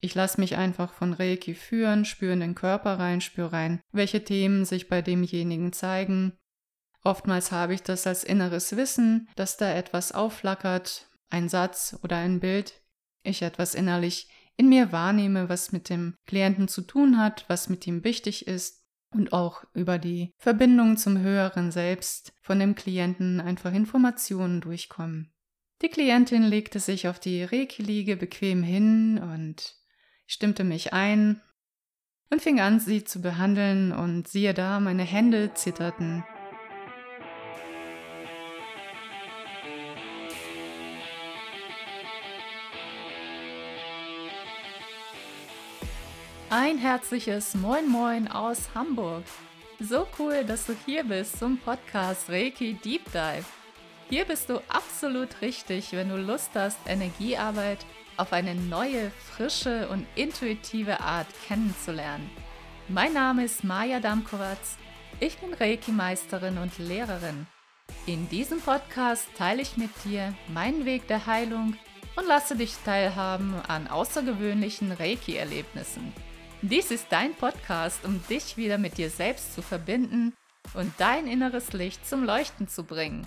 Ich lasse mich einfach von Reiki führen, spüre in den Körper rein, spüre rein, welche Themen sich bei demjenigen zeigen. Oftmals habe ich das als inneres Wissen, dass da etwas aufflackert, ein Satz oder ein Bild, ich etwas innerlich in mir wahrnehme, was mit dem Klienten zu tun hat, was mit ihm wichtig ist und auch über die Verbindung zum höheren Selbst von dem Klienten einfach Informationen durchkommen. Die Klientin legte sich auf die Reiki-Liege bequem hin und stimmte mich ein und fing an, sie zu behandeln und siehe da, meine Hände zitterten. Ein herzliches Moin Moin aus Hamburg. So cool, dass du hier bist zum Podcast Reiki Deep Dive. Hier bist du absolut richtig, wenn du Lust hast, Energiearbeit auf eine neue, frische und intuitive Art kennenzulernen. Mein Name ist Maja Damkowatz. Ich bin Reiki-Meisterin und Lehrerin. In diesem Podcast teile ich mit dir meinen Weg der Heilung und lasse dich teilhaben an außergewöhnlichen Reiki-Erlebnissen. Dies ist dein Podcast, um dich wieder mit dir selbst zu verbinden und dein inneres Licht zum Leuchten zu bringen.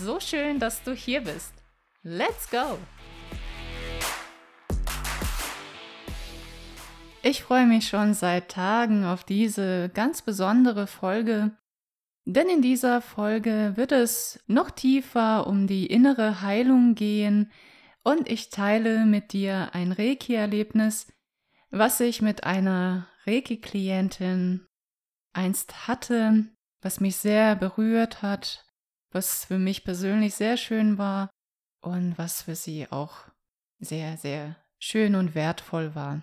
So schön, dass du hier bist. Let's go! Ich freue mich schon seit Tagen auf diese ganz besondere Folge, denn in dieser Folge wird es noch tiefer um die innere Heilung gehen und ich teile mit dir ein Reiki-Erlebnis, was ich mit einer Reiki-Klientin einst hatte, was mich sehr berührt hat, was für mich persönlich sehr schön war und was für sie auch sehr, sehr schön und wertvoll war.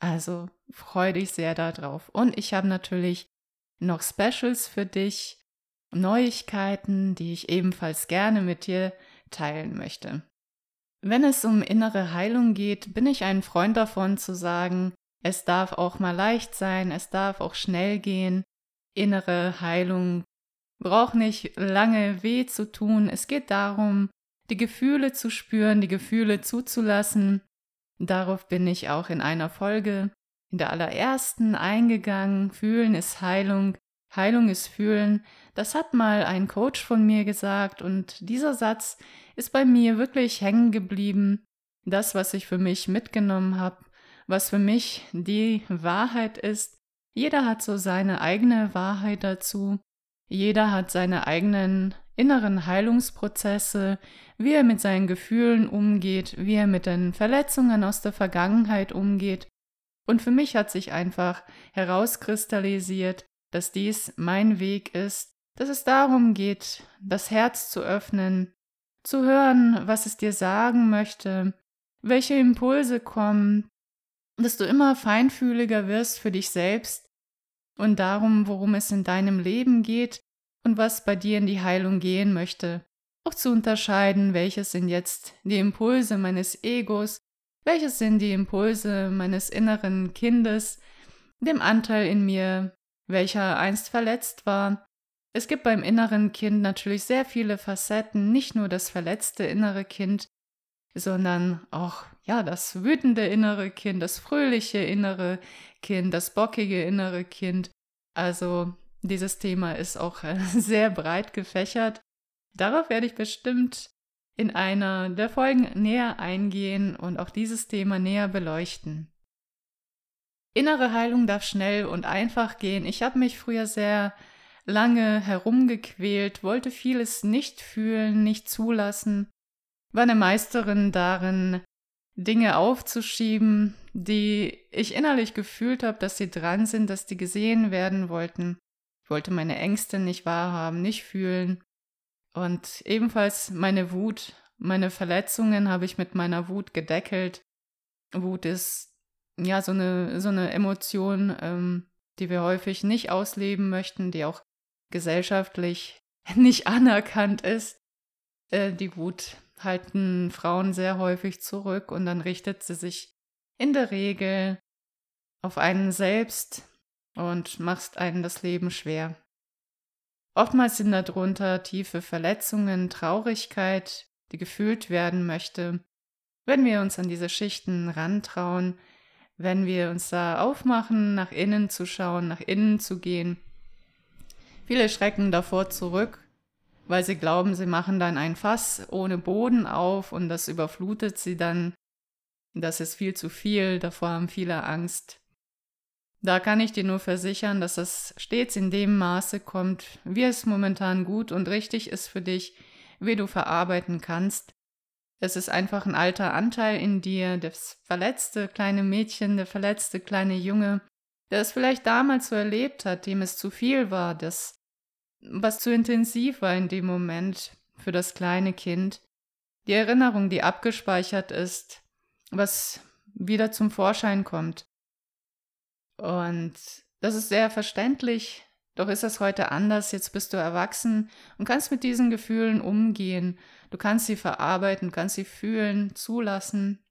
Also freue dich sehr darauf. Und ich habe natürlich noch Specials für dich, Neuigkeiten, die ich ebenfalls gerne mit dir teilen möchte. Wenn es um innere Heilung geht, bin ich ein Freund davon zu sagen, es darf auch mal leicht sein, es darf auch schnell gehen. Innere Heilung braucht nicht lange weh zu tun. Es geht darum, die Gefühle zu spüren, die Gefühle zuzulassen. Darauf bin ich auch in einer Folge, in der allerersten eingegangen. Fühlen ist Heilung, Heilung ist Fühlen. Das hat mal ein Coach von mir gesagt und dieser Satz ist bei mir wirklich hängen geblieben. Das, was ich für mich mitgenommen habe, was für mich die Wahrheit ist. Jeder hat so seine eigene Wahrheit dazu. Jeder hat seine eigenen inneren Heilungsprozesse, wie er mit seinen Gefühlen umgeht, wie er mit den Verletzungen aus der Vergangenheit umgeht. Und für mich hat sich einfach herauskristallisiert, dass dies mein Weg ist, dass es darum geht, das Herz zu öffnen, zu hören, was es dir sagen möchte, welche Impulse kommen, dass du immer feinfühliger wirst für dich selbst und darum, worum es in deinem Leben geht und was bei dir in die Heilung gehen möchte. Auch zu unterscheiden, welches sind jetzt die Impulse meines Egos, welches sind die Impulse meines inneren Kindes, dem Anteil in mir, welcher einst verletzt war es gibt beim inneren Kind natürlich sehr viele Facetten, nicht nur das verletzte innere Kind, sondern auch ja, das wütende innere Kind, das fröhliche innere Kind, das bockige innere Kind. Also dieses Thema ist auch äh, sehr breit gefächert. Darauf werde ich bestimmt in einer der Folgen näher eingehen und auch dieses Thema näher beleuchten. Innere Heilung darf schnell und einfach gehen. Ich habe mich früher sehr lange herumgequält, wollte vieles nicht fühlen, nicht zulassen, war eine Meisterin darin, Dinge aufzuschieben, die ich innerlich gefühlt habe, dass sie dran sind, dass die gesehen werden wollten. Ich wollte meine Ängste nicht wahrhaben, nicht fühlen. Und ebenfalls meine Wut, meine Verletzungen habe ich mit meiner Wut gedeckelt. Wut ist ja so eine, so eine Emotion, ähm, die wir häufig nicht ausleben möchten, die auch gesellschaftlich nicht anerkannt ist. Äh, die Wut halten Frauen sehr häufig zurück und dann richtet sie sich in der Regel auf einen selbst und macht einen das Leben schwer. Oftmals sind darunter tiefe Verletzungen, Traurigkeit, die gefühlt werden möchte. Wenn wir uns an diese Schichten rantrauen, wenn wir uns da aufmachen, nach innen zu schauen, nach innen zu gehen. Viele schrecken davor zurück, weil sie glauben, sie machen dann ein Fass ohne Boden auf und das überflutet sie dann. Das ist viel zu viel, davor haben viele Angst. Da kann ich dir nur versichern, dass es stets in dem Maße kommt, wie es momentan gut und richtig ist für dich, wie du verarbeiten kannst. Es ist einfach ein alter Anteil in dir, das verletzte kleine Mädchen, der verletzte kleine Junge, der es vielleicht damals so erlebt hat, dem es zu viel war, das, was zu intensiv war in dem Moment für das kleine Kind. Die Erinnerung, die abgespeichert ist, was wieder zum Vorschein kommt. Und das ist sehr verständlich, doch ist es heute anders. Jetzt bist du erwachsen und kannst mit diesen Gefühlen umgehen. Du kannst sie verarbeiten, kannst sie fühlen, zulassen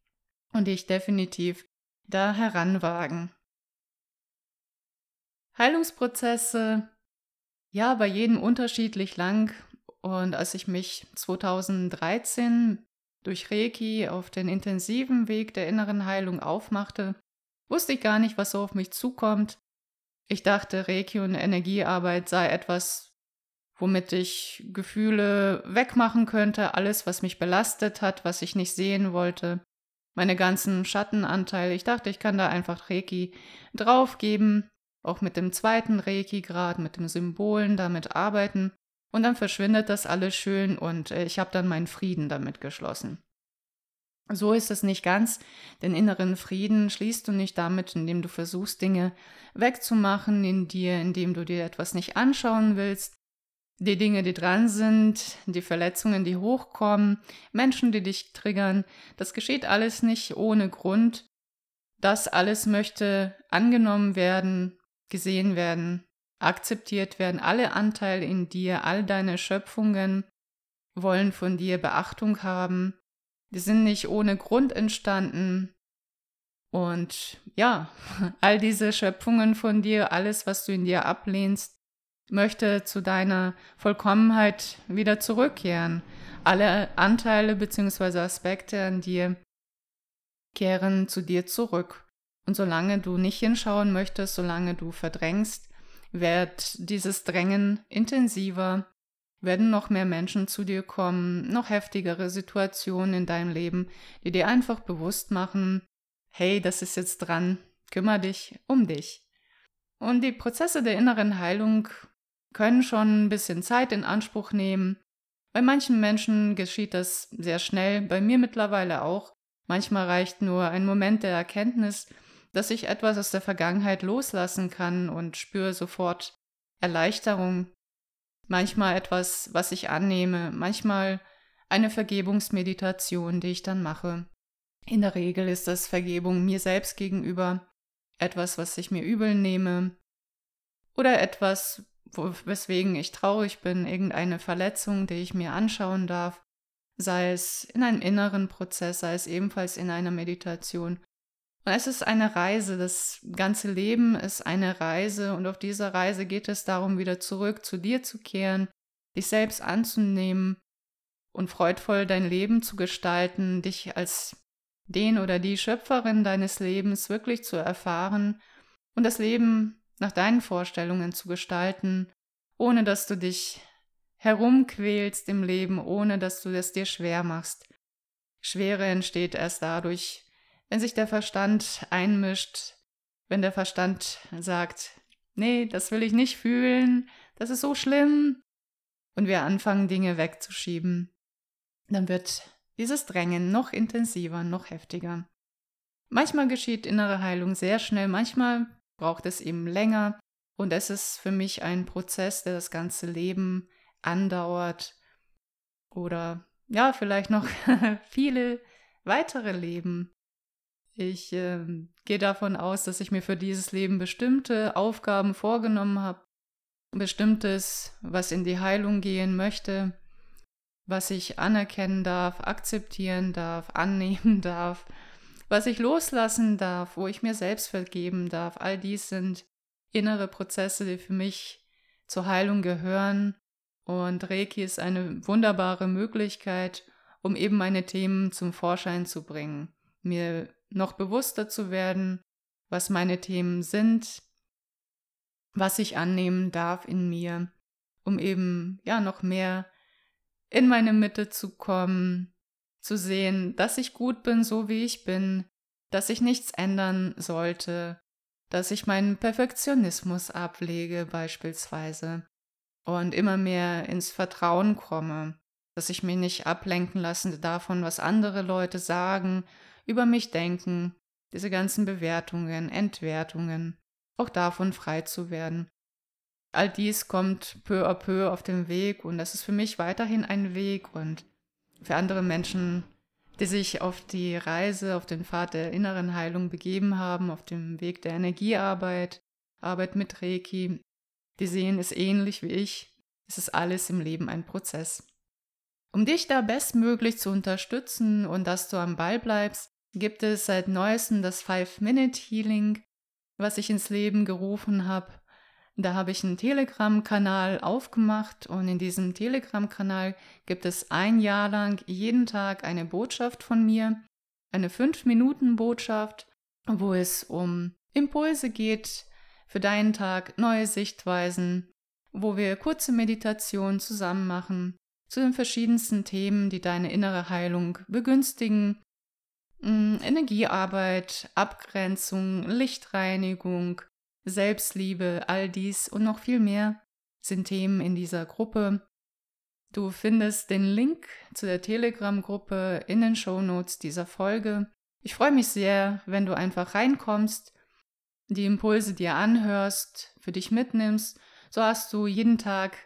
und dich definitiv da heranwagen. Heilungsprozesse, ja, bei jedem unterschiedlich lang. Und als ich mich 2013 durch Reiki auf den intensiven Weg der inneren Heilung aufmachte, wusste ich gar nicht, was so auf mich zukommt. Ich dachte, Reiki und Energiearbeit sei etwas, womit ich Gefühle wegmachen könnte, alles, was mich belastet hat, was ich nicht sehen wollte, meine ganzen Schattenanteile. Ich dachte, ich kann da einfach Reiki draufgeben, auch mit dem zweiten Reiki-Grad, mit den Symbolen damit arbeiten. Und dann verschwindet das alles schön und äh, ich habe dann meinen Frieden damit geschlossen. So ist es nicht ganz. Den inneren Frieden schließt du nicht damit, indem du versuchst, Dinge wegzumachen in dir, indem du dir etwas nicht anschauen willst. Die Dinge, die dran sind, die Verletzungen, die hochkommen, Menschen, die dich triggern, das geschieht alles nicht ohne Grund. Das alles möchte angenommen werden, gesehen werden, akzeptiert werden. Alle Anteile in dir, all deine Schöpfungen wollen von dir Beachtung haben die sind nicht ohne Grund entstanden. Und ja, all diese Schöpfungen von dir, alles, was du in dir ablehnst, möchte zu deiner Vollkommenheit wieder zurückkehren. Alle Anteile bzw. Aspekte an dir kehren zu dir zurück. Und solange du nicht hinschauen möchtest, solange du verdrängst, wird dieses Drängen intensiver werden noch mehr Menschen zu dir kommen, noch heftigere Situationen in deinem Leben, die dir einfach bewusst machen, hey, das ist jetzt dran, kümmere dich um dich. Und die Prozesse der inneren Heilung können schon ein bisschen Zeit in Anspruch nehmen. Bei manchen Menschen geschieht das sehr schnell, bei mir mittlerweile auch. Manchmal reicht nur ein Moment der Erkenntnis, dass ich etwas aus der Vergangenheit loslassen kann und spüre sofort Erleichterung, manchmal etwas, was ich annehme, manchmal eine Vergebungsmeditation, die ich dann mache. In der Regel ist das Vergebung mir selbst gegenüber, etwas, was ich mir übel nehme oder etwas, weswegen ich traurig bin, irgendeine Verletzung, die ich mir anschauen darf, sei es in einem inneren Prozess, sei es ebenfalls in einer Meditation und es ist eine Reise, das ganze Leben ist eine Reise und auf dieser Reise geht es darum, wieder zurück zu dir zu kehren, dich selbst anzunehmen und freudvoll dein Leben zu gestalten, dich als den oder die Schöpferin deines Lebens wirklich zu erfahren und das Leben nach deinen Vorstellungen zu gestalten, ohne dass du dich herumquälst im Leben, ohne dass du es dir schwer machst. Schwere entsteht erst dadurch, wenn sich der Verstand einmischt, wenn der Verstand sagt, nee, das will ich nicht fühlen, das ist so schlimm, und wir anfangen, Dinge wegzuschieben, dann wird dieses Drängen noch intensiver, noch heftiger. Manchmal geschieht innere Heilung sehr schnell, manchmal braucht es eben länger, und es ist für mich ein Prozess, der das ganze Leben andauert oder ja, vielleicht noch viele weitere Leben. Ich äh, gehe davon aus, dass ich mir für dieses Leben bestimmte Aufgaben vorgenommen habe, bestimmtes, was in die Heilung gehen möchte, was ich anerkennen darf, akzeptieren darf, annehmen darf, was ich loslassen darf, wo ich mir selbst vergeben darf. All dies sind innere Prozesse, die für mich zur Heilung gehören. Und Reiki ist eine wunderbare Möglichkeit, um eben meine Themen zum Vorschein zu bringen, mir noch bewusster zu werden, was meine Themen sind, was ich annehmen darf in mir, um eben ja noch mehr in meine Mitte zu kommen, zu sehen, dass ich gut bin, so wie ich bin, dass ich nichts ändern sollte, dass ich meinen Perfektionismus ablege beispielsweise und immer mehr ins Vertrauen komme, dass ich mich nicht ablenken lasse davon, was andere Leute sagen, über mich denken, diese ganzen Bewertungen, Entwertungen, auch davon frei zu werden. All dies kommt peu à peu auf den Weg und das ist für mich weiterhin ein Weg und für andere Menschen, die sich auf die Reise, auf den Pfad der inneren Heilung begeben haben, auf dem Weg der Energiearbeit, Arbeit mit Reiki, die sehen es ähnlich wie ich. Es ist alles im Leben ein Prozess. Um dich da bestmöglich zu unterstützen und dass du am Ball bleibst, gibt es seit neuestem das Five-Minute-Healing, was ich ins Leben gerufen habe. Da habe ich einen Telegram-Kanal aufgemacht und in diesem Telegram-Kanal gibt es ein Jahr lang jeden Tag eine Botschaft von mir, eine 5-Minuten-Botschaft, wo es um Impulse geht für deinen Tag, neue Sichtweisen, wo wir kurze Meditationen zusammen machen zu den verschiedensten Themen, die deine innere Heilung begünstigen Energiearbeit, Abgrenzung, Lichtreinigung, Selbstliebe, all dies und noch viel mehr sind Themen in dieser Gruppe. Du findest den Link zu der Telegram-Gruppe in den Shownotes dieser Folge. Ich freue mich sehr, wenn du einfach reinkommst, die Impulse dir anhörst, für dich mitnimmst. So hast du jeden Tag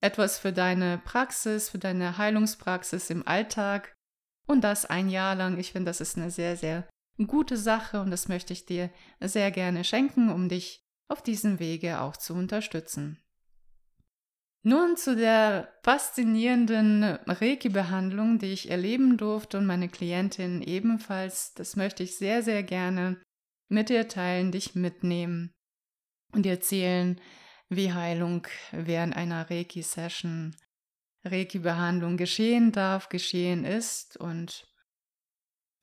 etwas für deine Praxis, für deine Heilungspraxis im Alltag und das ein Jahr lang. Ich finde, das ist eine sehr, sehr gute Sache und das möchte ich dir sehr gerne schenken, um dich auf diesem Wege auch zu unterstützen. Nun zu der faszinierenden Reiki-Behandlung, die ich erleben durfte und meine Klientin ebenfalls. Das möchte ich sehr, sehr gerne mit dir teilen, dich mitnehmen und dir erzählen, wie Heilung während einer Reiki-Session Reiki-Behandlung geschehen darf, geschehen ist und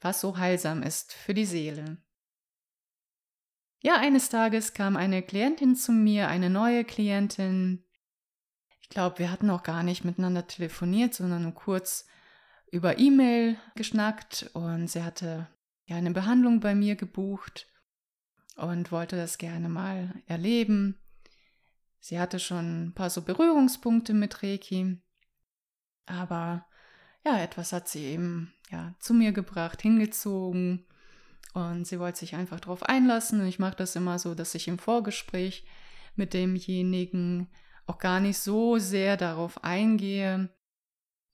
was so heilsam ist für die Seele. Ja, eines Tages kam eine Klientin zu mir, eine neue Klientin. Ich glaube, wir hatten auch gar nicht miteinander telefoniert, sondern nur kurz über E-Mail geschnackt und sie hatte ja eine Behandlung bei mir gebucht und wollte das gerne mal erleben. Sie hatte schon ein paar so Berührungspunkte mit Reiki aber ja, etwas hat sie eben ja zu mir gebracht, hingezogen und sie wollte sich einfach darauf einlassen. Und ich mache das immer so, dass ich im Vorgespräch mit demjenigen auch gar nicht so sehr darauf eingehe,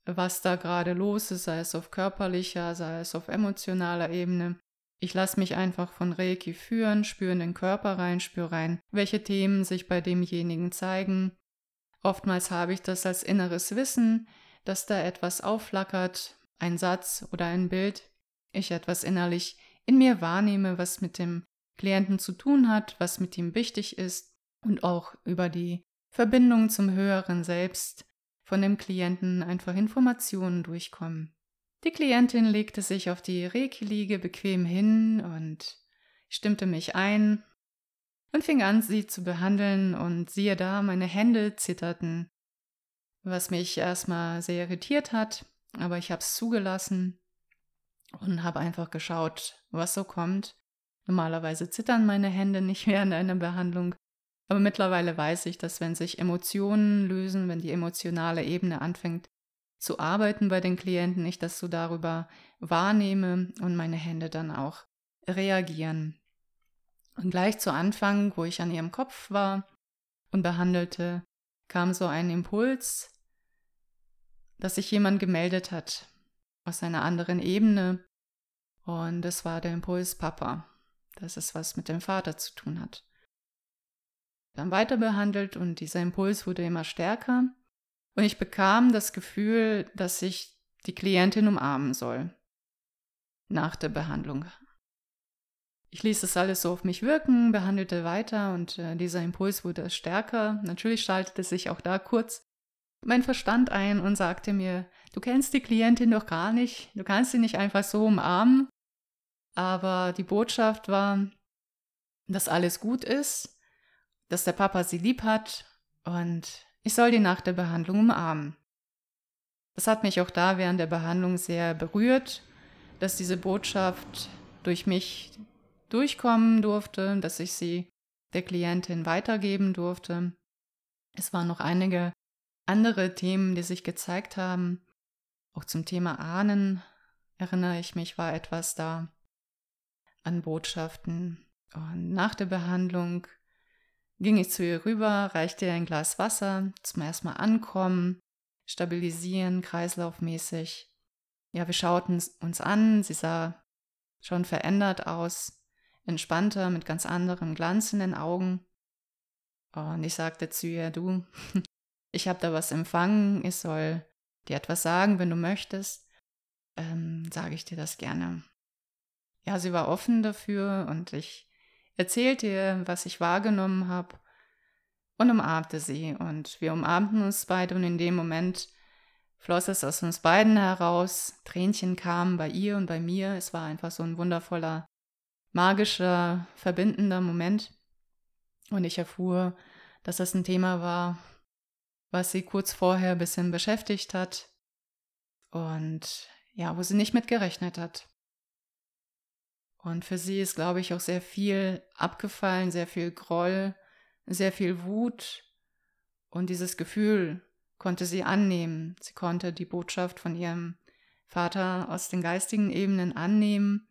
was da gerade los ist, sei es auf körperlicher, sei es auf emotionaler Ebene. Ich lasse mich einfach von Reiki führen, spüre in den Körper rein, spüre rein, welche Themen sich bei demjenigen zeigen. Oftmals habe ich das als inneres Wissen, dass da etwas aufflackert, ein Satz oder ein Bild, ich etwas innerlich in mir wahrnehme, was mit dem Klienten zu tun hat, was mit ihm wichtig ist und auch über die Verbindung zum höheren Selbst von dem Klienten einfach Informationen durchkommen. Die Klientin legte sich auf die Reiki-Liege bequem hin und stimmte mich ein und fing an, sie zu behandeln und siehe da, meine Hände zitterten was mich erstmal sehr irritiert hat, aber ich habe es zugelassen und habe einfach geschaut, was so kommt. Normalerweise zittern meine Hände nicht während einer Behandlung, aber mittlerweile weiß ich, dass wenn sich Emotionen lösen, wenn die emotionale Ebene anfängt zu arbeiten bei den Klienten, ich das so darüber wahrnehme und meine Hände dann auch reagieren. Und gleich zu Anfang, wo ich an ihrem Kopf war und behandelte, kam so ein Impuls, dass sich jemand gemeldet hat aus einer anderen Ebene. Und es war der Impuls Papa, dass es was mit dem Vater zu tun hat. Dann weiter behandelt und dieser Impuls wurde immer stärker. Und ich bekam das Gefühl, dass ich die Klientin umarmen soll. Nach der Behandlung. Ich ließ das alles so auf mich wirken, behandelte weiter und äh, dieser Impuls wurde stärker. Natürlich schaltete sich auch da kurz mein Verstand ein und sagte mir, du kennst die Klientin doch gar nicht, du kannst sie nicht einfach so umarmen. Aber die Botschaft war, dass alles gut ist, dass der Papa sie lieb hat und ich soll die nach der Behandlung umarmen. Das hat mich auch da während der Behandlung sehr berührt, dass diese Botschaft durch mich durchkommen durfte, dass ich sie der Klientin weitergeben durfte. Es waren noch einige andere Themen, die sich gezeigt haben. Auch zum Thema Ahnen erinnere ich mich, war etwas da an Botschaften. Und nach der Behandlung ging ich zu ihr rüber, reichte ihr ein Glas Wasser zum erstmal ankommen, stabilisieren, kreislaufmäßig. Ja, wir schauten uns an, sie sah schon verändert aus, entspannter, mit ganz anderem Glanz in den Augen. Und ich sagte zu ihr, du, ich habe da was empfangen, ich soll dir etwas sagen, wenn du möchtest, ähm, sage ich dir das gerne. Ja, sie war offen dafür und ich erzählte ihr, was ich wahrgenommen habe und umarmte sie. Und wir umarmten uns beide und in dem Moment floss es aus uns beiden heraus. Tränchen kamen bei ihr und bei mir. Es war einfach so ein wundervoller, magischer, verbindender Moment. Und ich erfuhr, dass das ein Thema war, was sie kurz vorher ein bisschen beschäftigt hat und ja, wo sie nicht mit gerechnet hat. Und für sie ist, glaube ich, auch sehr viel abgefallen, sehr viel Groll, sehr viel Wut. Und dieses Gefühl konnte sie annehmen. Sie konnte die Botschaft von ihrem Vater aus den geistigen Ebenen annehmen.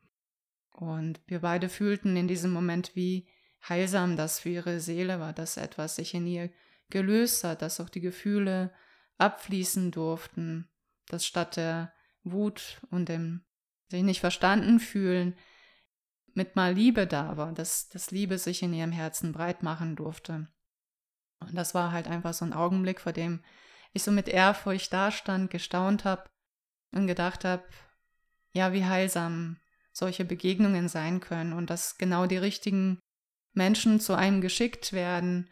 Und wir beide fühlten in diesem Moment, wie heilsam das für ihre Seele war, dass etwas sich in ihr gelöst hat, dass auch die Gefühle abfließen durften, dass statt der Wut und dem sich nicht verstanden fühlen, mit mal Liebe da war, dass das Liebe sich in ihrem Herzen breit machen durfte. Und das war halt einfach so ein Augenblick, vor dem ich so mit Ehrfurcht dastand, gestaunt habe und gedacht habe, ja, wie heilsam solche Begegnungen sein können und dass genau die richtigen Menschen zu einem geschickt werden,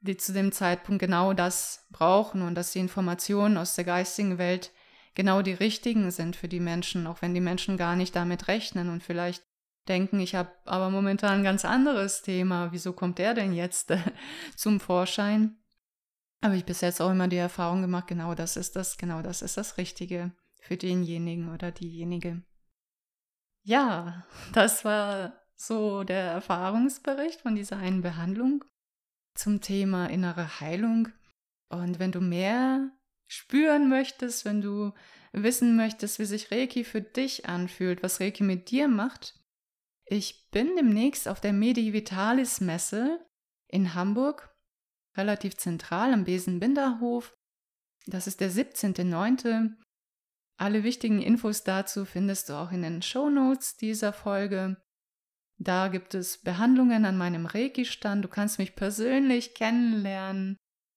die zu dem Zeitpunkt genau das brauchen und dass die Informationen aus der geistigen Welt genau die richtigen sind für die Menschen, auch wenn die Menschen gar nicht damit rechnen und vielleicht denken, ich habe aber momentan ein ganz anderes Thema, wieso kommt er denn jetzt zum Vorschein? Habe ich bis jetzt auch immer die Erfahrung gemacht, genau das ist das, genau das ist das Richtige für denjenigen oder diejenige. Ja, das war so der Erfahrungsbericht von dieser einen Behandlung zum Thema innere Heilung. Und wenn du mehr spüren möchtest, wenn du wissen möchtest, wie sich Reiki für dich anfühlt, was Reiki mit dir macht, ich bin demnächst auf der Medivitalis Messe in Hamburg, relativ zentral am Besenbinderhof. Das ist der 17.09. Alle wichtigen Infos dazu findest du auch in den Show Notes dieser Folge. Da gibt es Behandlungen an meinem Reiki-Stand. Du kannst mich persönlich kennenlernen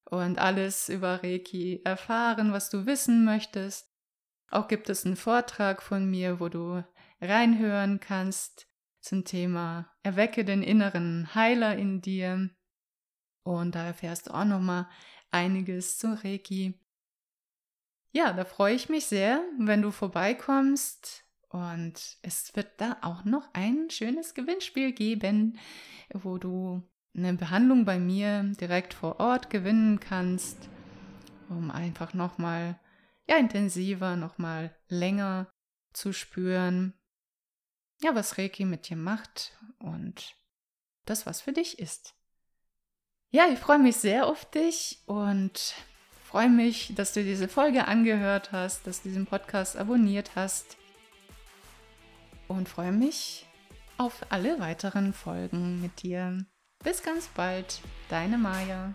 und alles über Reiki erfahren, was du wissen möchtest. Auch gibt es einen Vortrag von mir, wo du reinhören kannst zum Thema Erwecke den inneren Heiler in dir. Und da erfährst du auch nochmal einiges zu Reiki. Ja, da freue ich mich sehr, wenn du vorbeikommst. Und es wird da auch noch ein schönes Gewinnspiel geben, wo du eine Behandlung bei mir direkt vor Ort gewinnen kannst, um einfach nochmal ja, intensiver, nochmal länger zu spüren, ja, was Reiki mit dir macht und das, was für dich ist. Ja, ich freue mich sehr auf dich und freue mich, dass du diese Folge angehört hast, dass du diesen Podcast abonniert hast und freue mich auf alle weiteren Folgen mit dir. Bis ganz bald, deine Maja.